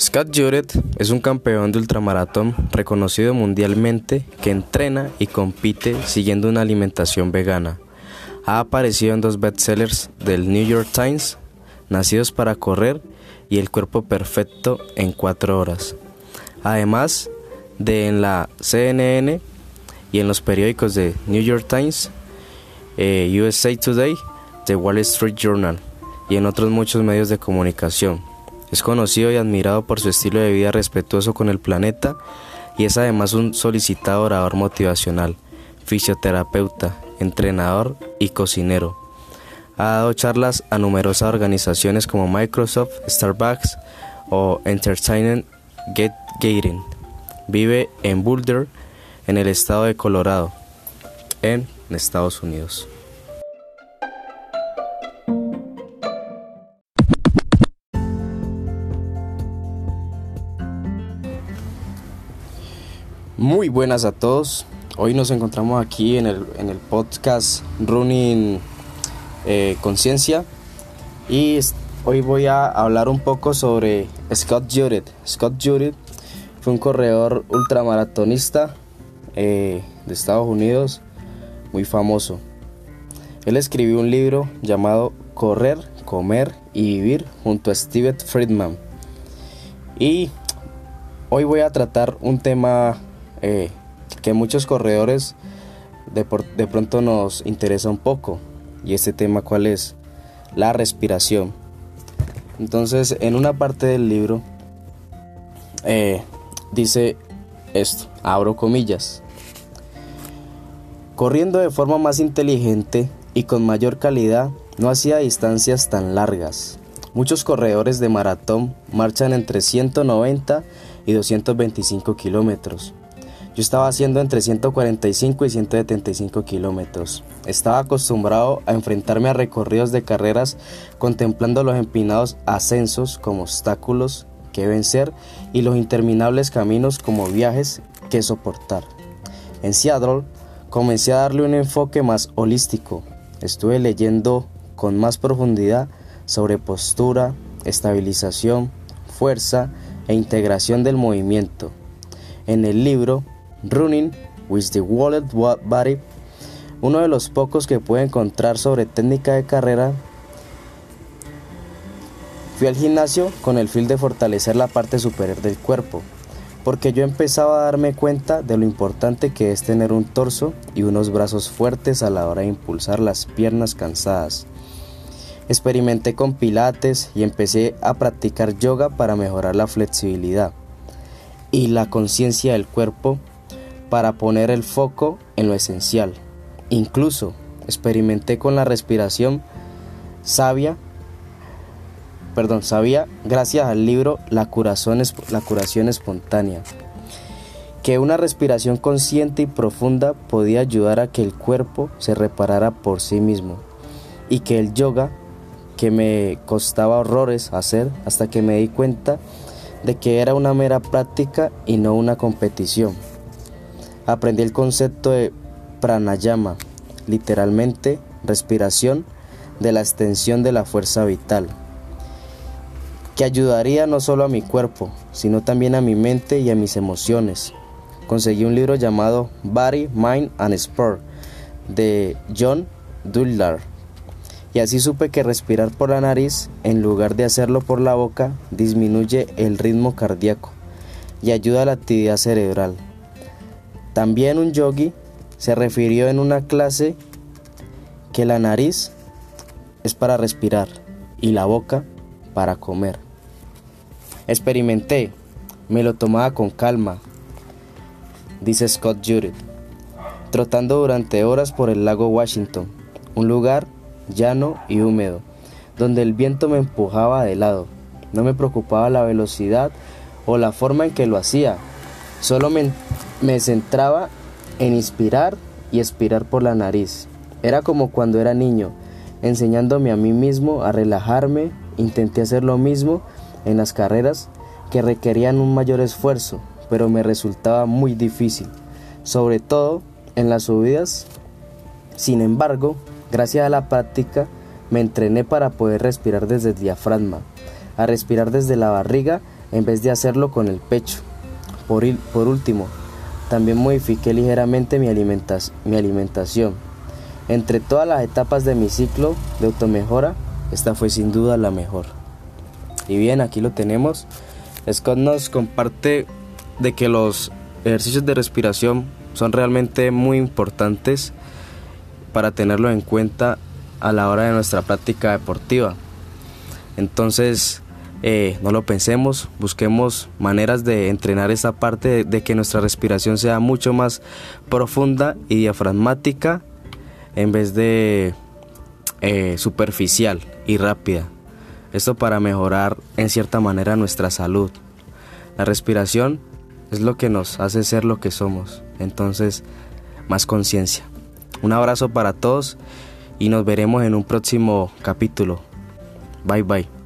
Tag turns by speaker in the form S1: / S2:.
S1: Scott Jurett es un campeón de ultramaratón reconocido mundialmente que entrena y compite siguiendo una alimentación vegana. Ha aparecido en dos bestsellers del New York Times, Nacidos para Correr y El Cuerpo Perfecto en cuatro horas. Además de en la CNN y en los periódicos de New York Times, eh, USA Today, The Wall Street Journal y en otros muchos medios de comunicación. Es conocido y admirado por su estilo de vida respetuoso con el planeta y es además un solicitado orador motivacional, fisioterapeuta, entrenador y cocinero. Ha dado charlas a numerosas organizaciones como Microsoft, Starbucks o Entertainment Get Gating. Vive en Boulder, en el estado de Colorado, en Estados Unidos. Muy buenas a todos. Hoy nos encontramos aquí en el, en el podcast Running eh, Conciencia y hoy voy a hablar un poco sobre Scott Jurett. Scott Jurett fue un corredor ultramaratonista eh, de Estados Unidos muy famoso. Él escribió un libro llamado Correr, Comer y Vivir junto a Steve Friedman. Y hoy voy a tratar un tema eh, que muchos corredores de, de, pronto nos interesa un poco. Y este tema cuál es? La respiración. Entonces, en una parte del libro eh, dice esto, abro comillas. Corriendo de forma más inteligente y con mayor calidad, no hacía distancias tan largas. Muchos corredores de maratón marchan entre 190 y 225 kilómetros yo estaba haciendo entre 145 y 175 kilómetros. Estaba acostumbrado a enfrentarme a recorridos de carreras contemplando los empinados ascensos como obstáculos que vencer y los interminables caminos como viajes que soportar. En Seattle comencé a darle un enfoque más holístico. Estuve leyendo con más profundidad sobre postura, estabilización, fuerza e integración del movimiento. En el libro Running with the Wallet Body, uno de los pocos que puede encontrar sobre técnica de carrera. Fui al gimnasio con el fin de fortalecer la parte superior del cuerpo, porque yo empezaba a darme cuenta de lo importante que es tener un torso y unos brazos fuertes a la hora de impulsar las piernas cansadas. Experimenté con pilates y empecé a practicar yoga para mejorar la flexibilidad y la conciencia del cuerpo para poner el foco en lo esencial. Incluso experimenté con la respiración sabia, perdón, gracias al libro la curación, la curación espontánea, que una respiración consciente y profunda podía ayudar a que el cuerpo se reparara por sí mismo y que el yoga que me costaba horrores hacer hasta que me di cuenta de que era una mera práctica y no una competición aprendí el concepto de pranayama, literalmente respiración de la extensión de la fuerza vital, que ayudaría no solo a mi cuerpo, sino también a mi mente y a mis emociones. Conseguí un libro llamado Body, Mind and Sport de John Dullar. Y así supe que respirar por la nariz en lugar de hacerlo por la boca disminuye el ritmo cardíaco y ayuda a la actividad cerebral. También un yogi se refirió en una clase que la nariz es para respirar y la boca para comer. Experimenté, me lo tomaba con calma, dice Scott Jurett, trotando durante horas por el lago Washington, un lugar llano y húmedo, donde el viento me empujaba de lado. No me preocupaba la velocidad o la forma en que lo hacía, solo me me centraba en inspirar y expirar por la nariz. Era como cuando era niño, enseñándome a mí mismo a relajarme. Intenté hacer lo mismo en las carreras que requerían un mayor esfuerzo, pero me resultaba muy difícil, sobre todo en las subidas. Sin embargo, gracias a la práctica, me entrené para poder respirar desde el diafragma, a respirar desde la barriga en vez de hacerlo con el pecho. Por, por último, también modifiqué ligeramente mi, mi alimentación. Entre todas las etapas de mi ciclo de automejora, esta fue sin duda la mejor. Y bien, aquí lo tenemos. Scott nos comparte de que los ejercicios de respiración son realmente muy importantes para tenerlo en cuenta a la hora de nuestra práctica deportiva. Entonces, eh, no lo pensemos, busquemos maneras de entrenar esa parte de, que nuestra respiración sea mucho más profunda y diafragmática en vez de eh, superficial y rápida. Esto para mejorar en cierta manera nuestra salud. La respiración es lo que nos hace ser lo que somos. Entonces, más conciencia. Un abrazo para todos y nos veremos en un próximo capítulo. Bye bye.